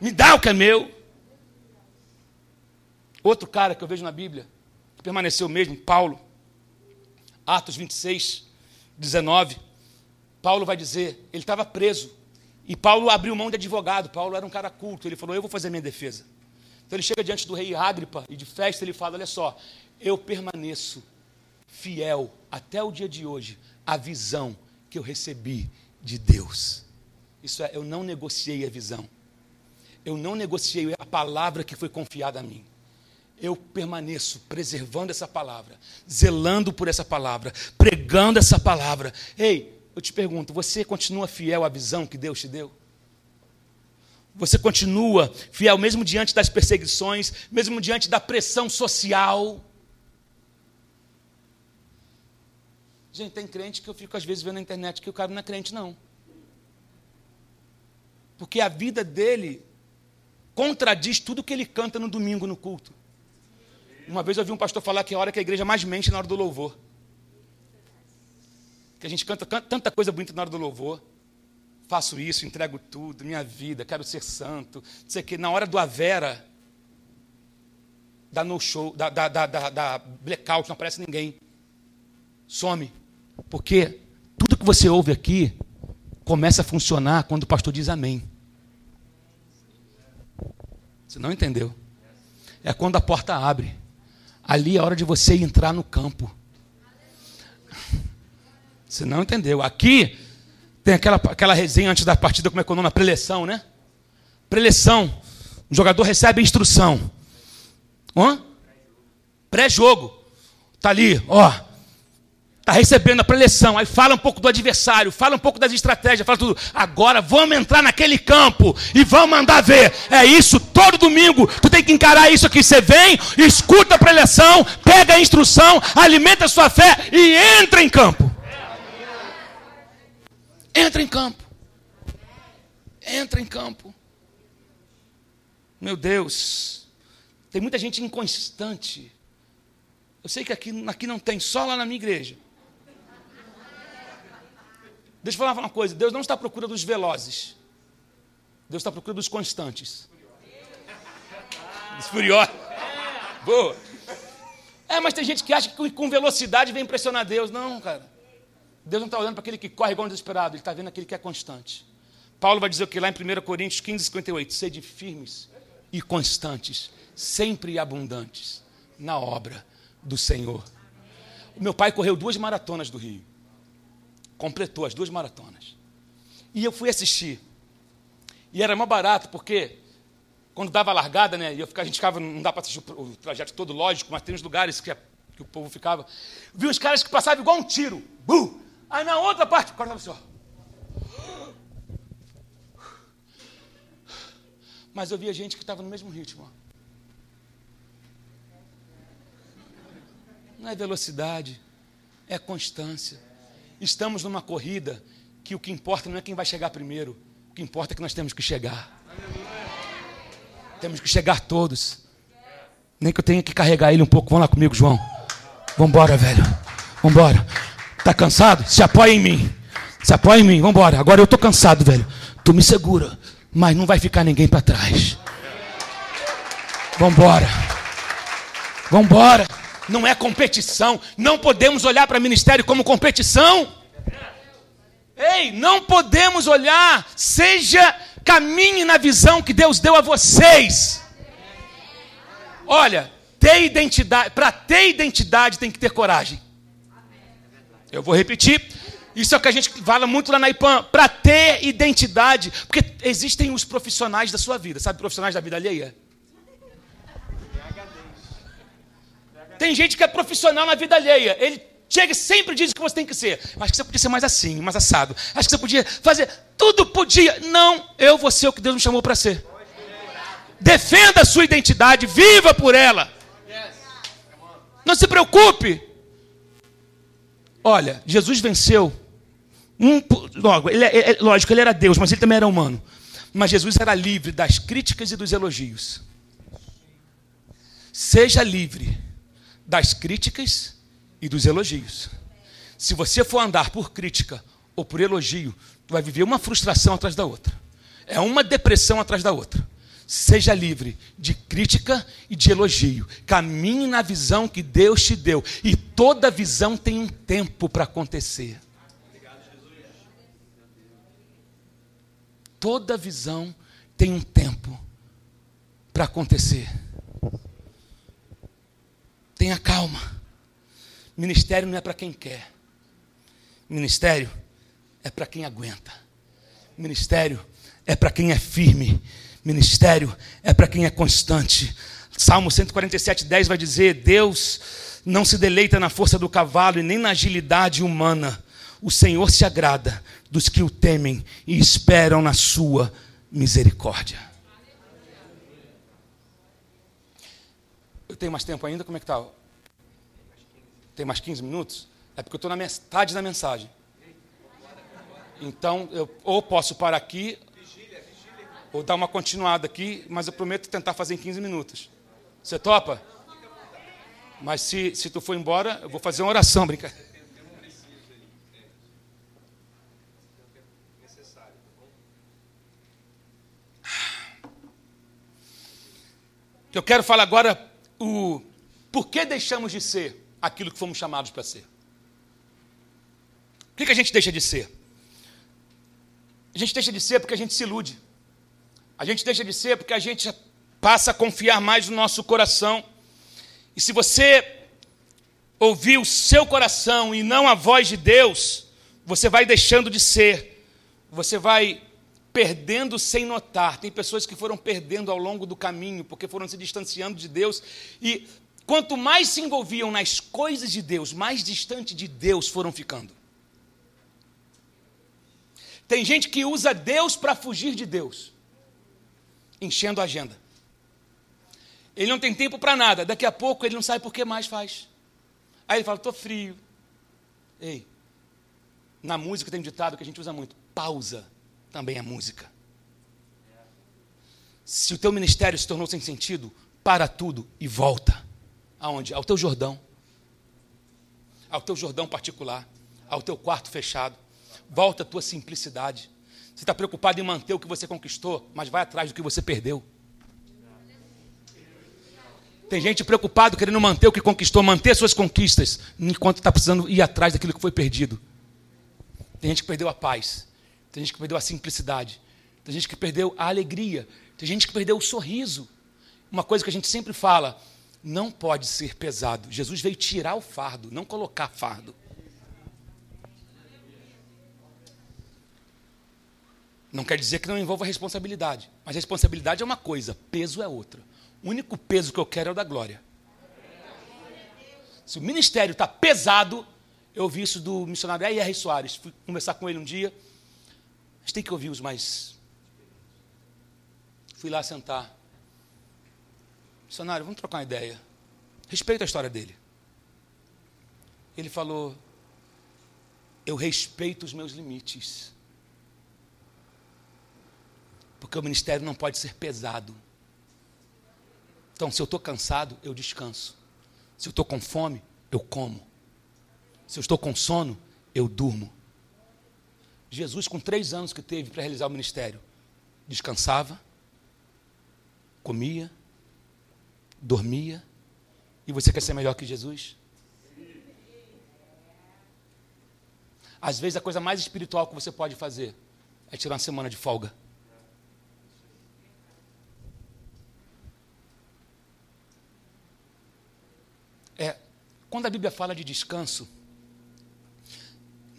Me dá o que é meu. Outro cara que eu vejo na Bíblia, que permaneceu mesmo, Paulo, Atos 26, 19. Paulo vai dizer, ele estava preso. E Paulo abriu mão de advogado. Paulo era um cara culto. Ele falou: Eu vou fazer minha defesa. Então ele chega diante do rei Agripa e de festa ele fala: Olha só, eu permaneço fiel até o dia de hoje à visão que eu recebi de Deus. Isso é, eu não negociei a visão. Eu não negociei a palavra que foi confiada a mim eu permaneço preservando essa palavra, zelando por essa palavra, pregando essa palavra. Ei, eu te pergunto, você continua fiel à visão que Deus te deu? Você continua fiel mesmo diante das perseguições, mesmo diante da pressão social? Gente, tem crente que eu fico às vezes vendo na internet que o cara não é crente, não. Porque a vida dele contradiz tudo que ele canta no domingo no culto. Uma vez eu ouvi um pastor falar que é a hora que a igreja mais mente na hora do louvor. Que a gente canta, canta tanta coisa bonita na hora do louvor. Faço isso, entrego tudo, minha vida, quero ser santo. Não sei que. Na hora do Avera, da no show, da, da blackout, não aparece ninguém. Some. Porque tudo que você ouve aqui começa a funcionar quando o pastor diz amém. Você não entendeu? É quando a porta abre. Ali é hora de você entrar no campo. Você não entendeu. Aqui tem aquela, aquela resenha antes da partida, como é que é o nome? Preleção, né? Preleção. O jogador recebe instrução. Pré-jogo. Está ali, ó está recebendo a preleção, aí fala um pouco do adversário, fala um pouco das estratégias, fala tudo. Agora vamos entrar naquele campo e vamos mandar ver. É isso, todo domingo tu tem que encarar isso aqui. Você vem, escuta a preleção, pega a instrução, alimenta a sua fé e entra em campo. Entra em campo. Entra em campo. Meu Deus, tem muita gente inconstante. Eu sei que aqui, aqui não tem, só lá na minha igreja. Deixa eu falar uma coisa: Deus não está à procura dos velozes, Deus está à procura dos constantes. Dos furiosos. Boa. É, mas tem gente que acha que com velocidade vem impressionar Deus. Não, cara. Deus não está olhando para aquele que corre igual um desesperado, Ele está vendo aquele que é constante. Paulo vai dizer o que lá em 1 Coríntios 15, 58? Sede firmes e constantes, sempre abundantes na obra do Senhor. O meu pai correu duas maratonas do Rio. Completou as duas maratonas. E eu fui assistir. E era mais barato, porque quando dava a largada, né, eu ficava, a gente ficava, não dá para assistir o, trajeto todo, lógico, mas tem uns lugares que, que o povo ficava. Vi uns caras que passavam igual um tiro. Bum! Aí na outra parte, estava assim, ó. Mas eu via gente que estava no mesmo ritmo. Não é velocidade, é constância. Estamos numa corrida que o que importa não é quem vai chegar primeiro, o que importa é que nós temos que chegar. Temos que chegar todos. Nem que eu tenha que carregar ele um pouco. Vamos lá comigo, João. Vambora, velho. Vambora. Tá cansado? Se apoia em mim. Se apoia em mim. Vambora. Agora eu tô cansado, velho. Tu me segura. Mas não vai ficar ninguém para trás. Vambora. Vambora. Não é competição. Não podemos olhar para ministério como competição. Ei, não podemos olhar. Seja Caminhe na visão que Deus deu a vocês. Olha, ter identidade, para ter identidade tem que ter coragem. Eu vou repetir. Isso é o que a gente fala muito lá na IPAM. Para ter identidade, porque existem os profissionais da sua vida, sabe, profissionais da vida alheia? Tem gente que é profissional na vida alheia. Ele chega e sempre diz o que você tem que ser. Acho que você podia ser mais assim, mais assado. Acho que você podia fazer. Tudo podia. Não, eu vou ser o que Deus me chamou para ser. Defenda a sua identidade, viva por ela. Não se preocupe. Olha, Jesus venceu. Um, logo, ele, é, é, é, lógico, ele era Deus, mas ele também era humano. Mas Jesus era livre das críticas e dos elogios. Seja livre das críticas e dos elogios. Se você for andar por crítica ou por elogio, tu vai viver uma frustração atrás da outra. É uma depressão atrás da outra. Seja livre de crítica e de elogio. Caminhe na visão que Deus te deu. E toda visão tem um tempo para acontecer. Toda visão tem um tempo para acontecer. Tenha calma. Ministério não é para quem quer. Ministério é para quem aguenta. Ministério é para quem é firme. Ministério é para quem é constante. Salmo 147, 10 vai dizer: Deus não se deleita na força do cavalo e nem na agilidade humana. O Senhor se agrada dos que o temem e esperam na sua misericórdia. Eu tenho mais tempo ainda? Como é que está? Tem mais 15 minutos? É porque eu estou na metade da mensagem. Então, eu ou posso parar aqui, ou dar uma continuada aqui, mas eu prometo tentar fazer em 15 minutos. Você topa? Mas se, se tu for embora, eu vou fazer uma oração, brincadeira. Eu quero falar agora o por que deixamos de ser aquilo que fomos chamados para ser. Por que a gente deixa de ser? A gente deixa de ser porque a gente se ilude. A gente deixa de ser porque a gente passa a confiar mais no nosso coração. E se você ouvir o seu coração e não a voz de Deus, você vai deixando de ser. Você vai perdendo sem notar. Tem pessoas que foram perdendo ao longo do caminho porque foram se distanciando de Deus e Quanto mais se envolviam nas coisas de Deus, mais distante de Deus foram ficando. Tem gente que usa Deus para fugir de Deus, enchendo a agenda. Ele não tem tempo para nada, daqui a pouco ele não sabe por que mais faz. Aí ele fala: estou frio. Ei, na música tem um ditado que a gente usa muito: pausa também é música. Se o teu ministério se tornou sem sentido, para tudo e volta. Aonde? Ao teu Jordão. Ao teu Jordão particular. Ao teu quarto fechado. Volta à tua simplicidade. Você está preocupado em manter o que você conquistou, mas vai atrás do que você perdeu. Tem gente preocupado querendo manter o que conquistou, manter suas conquistas, enquanto está precisando ir atrás daquilo que foi perdido. Tem gente que perdeu a paz. Tem gente que perdeu a simplicidade. Tem gente que perdeu a alegria. Tem gente que perdeu o sorriso. Uma coisa que a gente sempre fala: não pode ser pesado. Jesus veio tirar o fardo, não colocar fardo. Não quer dizer que não envolva responsabilidade. Mas responsabilidade é uma coisa, peso é outra. O único peso que eu quero é o da glória. Se o ministério está pesado, eu ouvi isso do missionário R.R. Soares. Fui conversar com ele um dia. Gente tem que ouvir os mais. Fui lá sentar. Missionário, vamos trocar uma ideia. Respeito a história dele. Ele falou: Eu respeito os meus limites. Porque o ministério não pode ser pesado. Então, se eu estou cansado, eu descanso. Se eu estou com fome, eu como. Se eu estou com sono, eu durmo. Jesus, com três anos que teve para realizar o ministério, descansava, comia, dormia. E você quer ser melhor que Jesus? Às vezes a coisa mais espiritual que você pode fazer é tirar uma semana de folga. É, quando a Bíblia fala de descanso,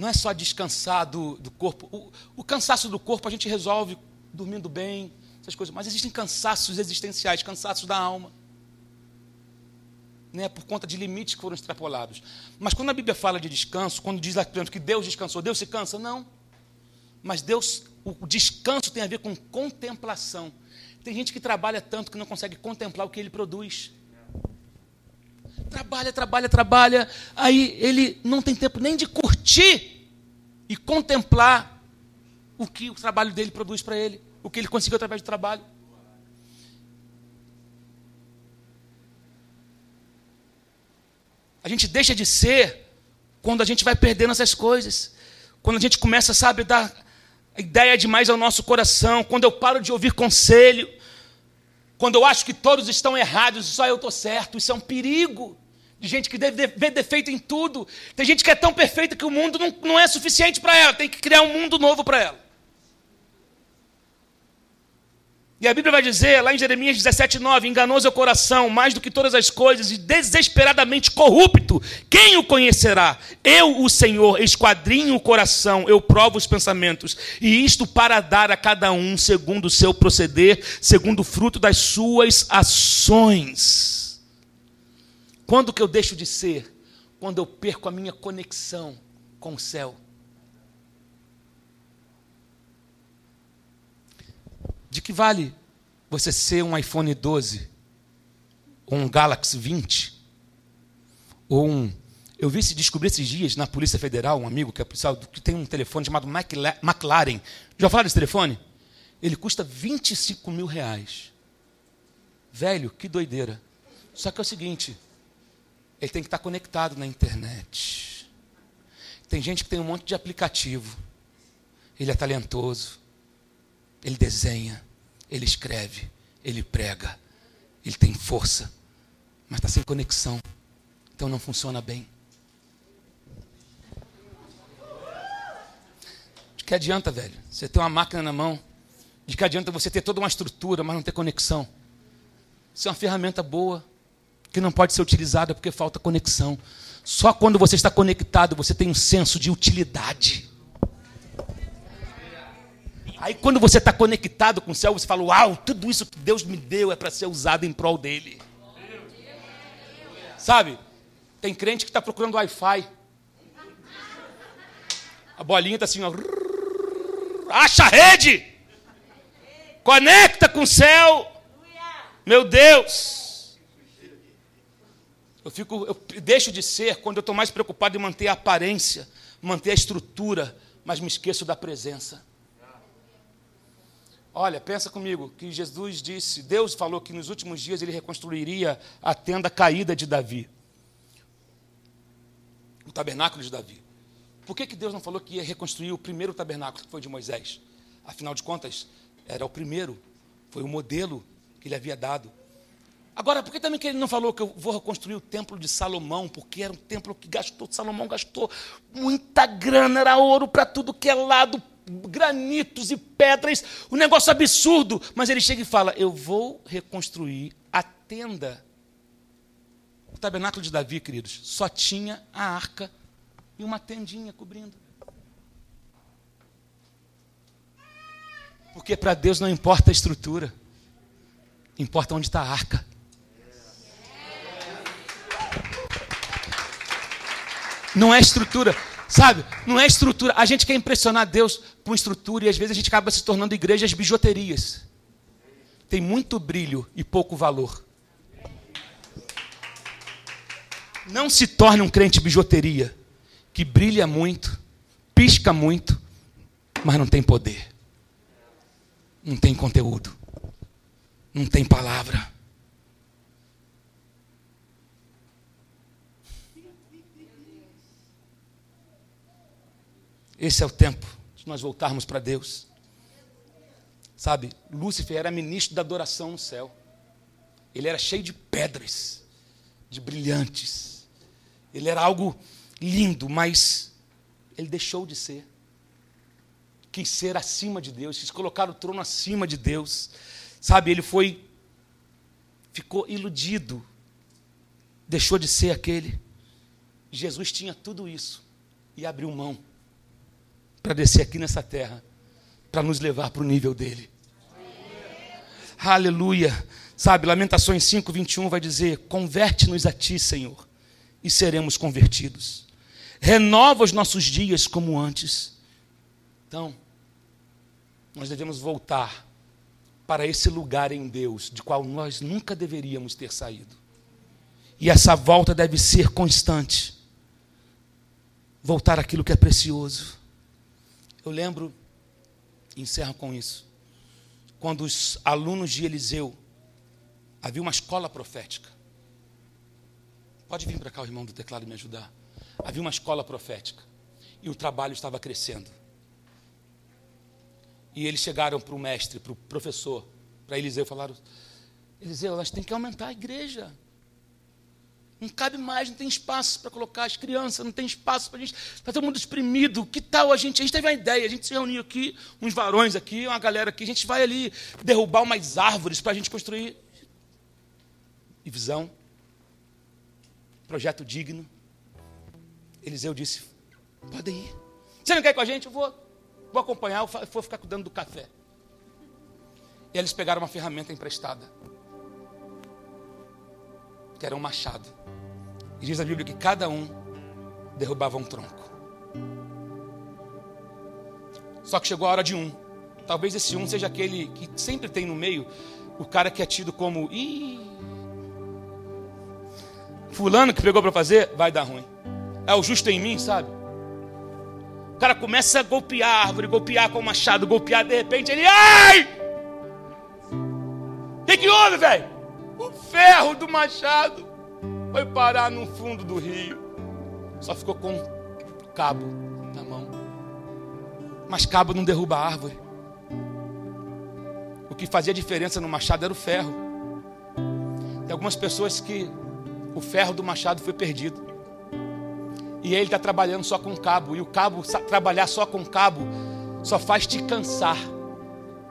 não é só descansar do, do corpo. O, o, cansaço do corpo a gente resolve dormindo bem, essas coisas, mas existem cansaços existenciais, cansaços da alma. Né, por conta de limites que foram extrapolados. Mas quando a Bíblia fala de descanso, quando diz que Deus descansou, Deus se cansa? Não. Mas Deus, o descanso tem a ver com contemplação. Tem gente que trabalha tanto que não consegue contemplar o que ele produz. Trabalha, trabalha, trabalha. Aí ele não tem tempo nem de curtir e contemplar o que o trabalho dele produz para ele, o que ele conseguiu através do trabalho. A gente deixa de ser quando a gente vai perdendo essas coisas. Quando a gente começa, sabe, a dar ideia demais ao nosso coração. Quando eu paro de ouvir conselho. Quando eu acho que todos estão errados e só eu estou certo. Isso é um perigo de gente que deve ver defeito em tudo. Tem gente que é tão perfeita que o mundo não, não é suficiente para ela, tem que criar um mundo novo para ela. E a Bíblia vai dizer, lá em Jeremias 17,9: enganoso é o coração, mais do que todas as coisas, e desesperadamente corrupto. Quem o conhecerá? Eu, o Senhor, esquadrinho o coração, eu provo os pensamentos, e isto para dar a cada um segundo o seu proceder, segundo o fruto das suas ações. Quando que eu deixo de ser? Quando eu perco a minha conexão com o céu. De que vale você ser um iPhone 12, ou um Galaxy 20, ou um. Eu vi se descobrir esses dias na Polícia Federal, um amigo que é policial, que tem um telefone chamado McLaren. Já falaram desse telefone? Ele custa 25 mil reais. Velho, que doideira. Só que é o seguinte: ele tem que estar conectado na internet. Tem gente que tem um monte de aplicativo. Ele é talentoso. Ele desenha. Ele escreve. Ele prega. Ele tem força. Mas está sem conexão. Então não funciona bem. De que adianta, velho? Você ter uma máquina na mão. De que adianta você ter toda uma estrutura, mas não ter conexão? Isso é uma ferramenta boa que não pode ser utilizada porque falta conexão. Só quando você está conectado você tem um senso de utilidade. Aí quando você está conectado com o céu, você fala: Uau, tudo isso que Deus me deu é para ser usado em prol dele. Sabe? Tem crente que está procurando Wi-Fi. A bolinha está assim, ó. Acha a rede! Conecta com o céu! Meu Deus! Eu, fico, eu deixo de ser quando eu estou mais preocupado em manter a aparência, manter a estrutura, mas me esqueço da presença. Olha, pensa comigo que Jesus disse, Deus falou que nos últimos dias ele reconstruiria a tenda caída de Davi. O tabernáculo de Davi. Por que, que Deus não falou que ia reconstruir o primeiro tabernáculo, que foi de Moisés? Afinal de contas, era o primeiro, foi o modelo que ele havia dado. Agora, por que também que ele não falou que eu vou reconstruir o templo de Salomão? Porque era um templo que gastou, Salomão gastou muita grana, era ouro para tudo que é lado, granitos e pedras, um negócio absurdo. Mas ele chega e fala: Eu vou reconstruir a tenda. O tabernáculo de Davi, queridos, só tinha a arca e uma tendinha cobrindo. Porque para Deus não importa a estrutura, importa onde está a arca. Não é estrutura, sabe? Não é estrutura. A gente quer impressionar Deus com estrutura e às vezes a gente acaba se tornando igrejas bijuterias. Tem muito brilho e pouco valor. Não se torne um crente bijuteria que brilha muito, pisca muito, mas não tem poder. Não tem conteúdo. Não tem palavra. Esse é o tempo de nós voltarmos para Deus. Sabe, Lúcifer era ministro da adoração no céu. Ele era cheio de pedras, de brilhantes. Ele era algo lindo, mas ele deixou de ser. Quis ser acima de Deus, quis colocar o trono acima de Deus. Sabe, ele foi, ficou iludido, deixou de ser aquele. Jesus tinha tudo isso e abriu mão para descer aqui nessa terra, para nos levar para o nível dele. Aleluia. Sabe, Lamentações 5, 21 vai dizer: Converte-nos a ti, Senhor, e seremos convertidos. Renova os nossos dias como antes. Então, nós devemos voltar para esse lugar em Deus, de qual nós nunca deveríamos ter saído. E essa volta deve ser constante. Voltar aquilo que é precioso. Eu lembro, encerro com isso, quando os alunos de Eliseu, havia uma escola profética. Pode vir para cá o irmão do teclado me ajudar. Havia uma escola profética e o trabalho estava crescendo. E eles chegaram para o mestre, para o professor, para Eliseu, falaram: Eliseu, nós temos que aumentar a igreja. Não cabe mais, não tem espaço para colocar as crianças, não tem espaço para a gente. Está todo mundo exprimido. Que tal a gente? A gente teve uma ideia, a gente se reuniu aqui, uns varões aqui, uma galera aqui, a gente vai ali derrubar umas árvores para a gente construir. E visão, projeto digno. Eliseu disse: podem ir. Você não quer ir com a gente? Eu vou, vou acompanhar, eu vou ficar cuidando do café. E eles pegaram uma ferramenta emprestada, que era um machado. E diz a Bíblia que cada um derrubava um tronco. Só que chegou a hora de um. Talvez esse um seja aquele que sempre tem no meio o cara que é tido como. Ih, fulano que pegou para fazer, vai dar ruim. É o justo em mim, sabe? O cara começa a golpear a árvore, golpear com o machado, golpear, de repente ele. Ai! O que, que houve, velho? O ferro do machado foi parar no fundo do rio. Só ficou com cabo na mão. Mas cabo não derruba a árvore. O que fazia diferença no machado era o ferro. Tem algumas pessoas que o ferro do machado foi perdido. E ele está trabalhando só com cabo. E o cabo, trabalhar só com cabo, só faz te cansar,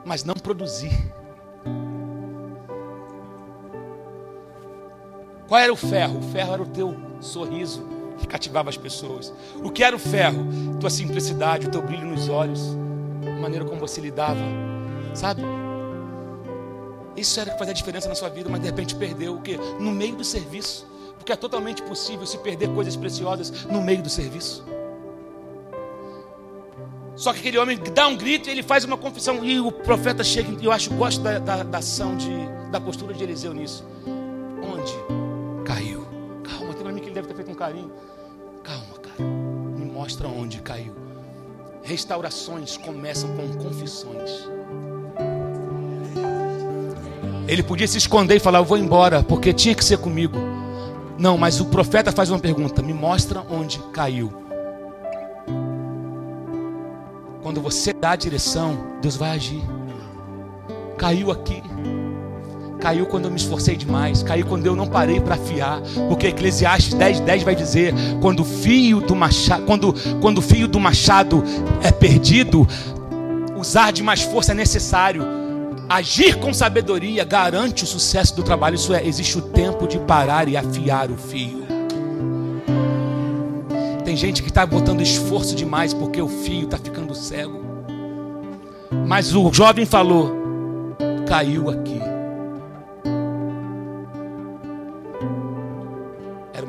mas não produzir. Qual era o ferro? O ferro era o teu sorriso que cativava as pessoas. O que era o ferro? Tua simplicidade, o teu brilho nos olhos, a maneira como você lidava, sabe? Isso era que fazia a diferença na sua vida, mas de repente perdeu o quê? No meio do serviço. Porque é totalmente possível se perder coisas preciosas no meio do serviço. Só que aquele homem dá um grito e ele faz uma confissão. E o profeta chega, e eu acho, gosto da, da, da ação, de, da postura de Eliseu nisso. Onde? Carinho. Calma, cara. Me mostra onde caiu. Restaurações começam com confissões. Ele podia se esconder e falar: Eu vou embora, porque tinha que ser comigo. Não, mas o profeta faz uma pergunta: Me mostra onde caiu. Quando você dá a direção, Deus vai agir. Caiu aqui. Caiu quando eu me esforcei demais, caiu quando eu não parei para afiar, porque Eclesiastes 10, 10 vai dizer: quando o fio do machado, quando, quando o fio do machado é perdido, usar de mais força é necessário. Agir com sabedoria garante o sucesso do trabalho. Isso é, existe o tempo de parar e afiar o fio. Tem gente que está botando esforço demais porque o fio está ficando cego. Mas o jovem falou: caiu aqui.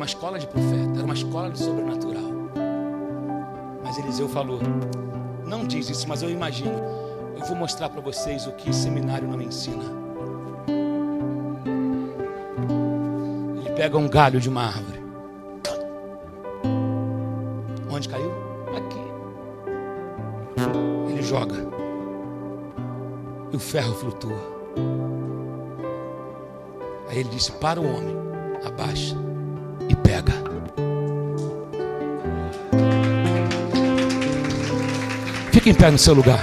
Uma escola de profeta, era uma escola de sobrenatural. Mas Eliseu falou: não diz isso, mas eu imagino. Eu vou mostrar para vocês o que seminário não ensina. Ele pega um galho de uma árvore. Onde caiu? Aqui. Ele joga. E o ferro flutua. Aí ele disse: Para o homem, abaixa e pega. Fique em pé no seu lugar.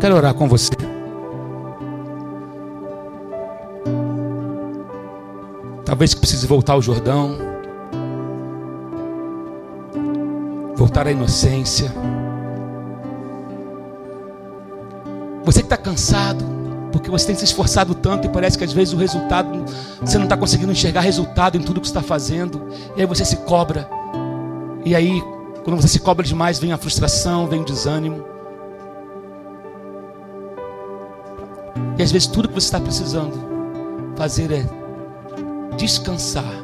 Quero orar com você. Talvez precise voltar ao Jordão, voltar à inocência. Você que está cansado, porque você tem se esforçado tanto e parece que às vezes o resultado, você não está conseguindo enxergar resultado em tudo que você está fazendo, e aí você se cobra, e aí, quando você se cobra demais, vem a frustração, vem o desânimo. E às vezes tudo que você está precisando fazer é descansar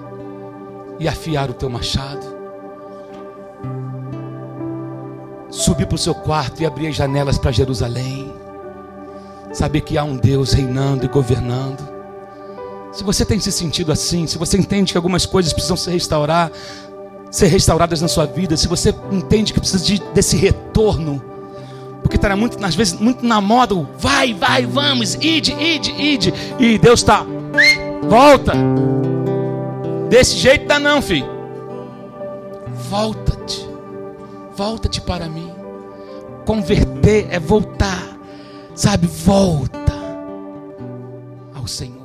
e afiar o teu machado. Subir para o seu quarto e abrir as janelas para Jerusalém. Saber que há um Deus reinando e governando. Se você tem se sentido assim, se você entende que algumas coisas precisam se restaurar, ser restauradas na sua vida, se você entende que precisa de, desse retorno, porque está muito, às vezes, muito na moda, vai, vai, vamos, ide, ide, ide, e Deus está, volta, desse jeito dá não, filho, volta-te, volta-te para mim, converter é voltar, sabe, volta ao Senhor.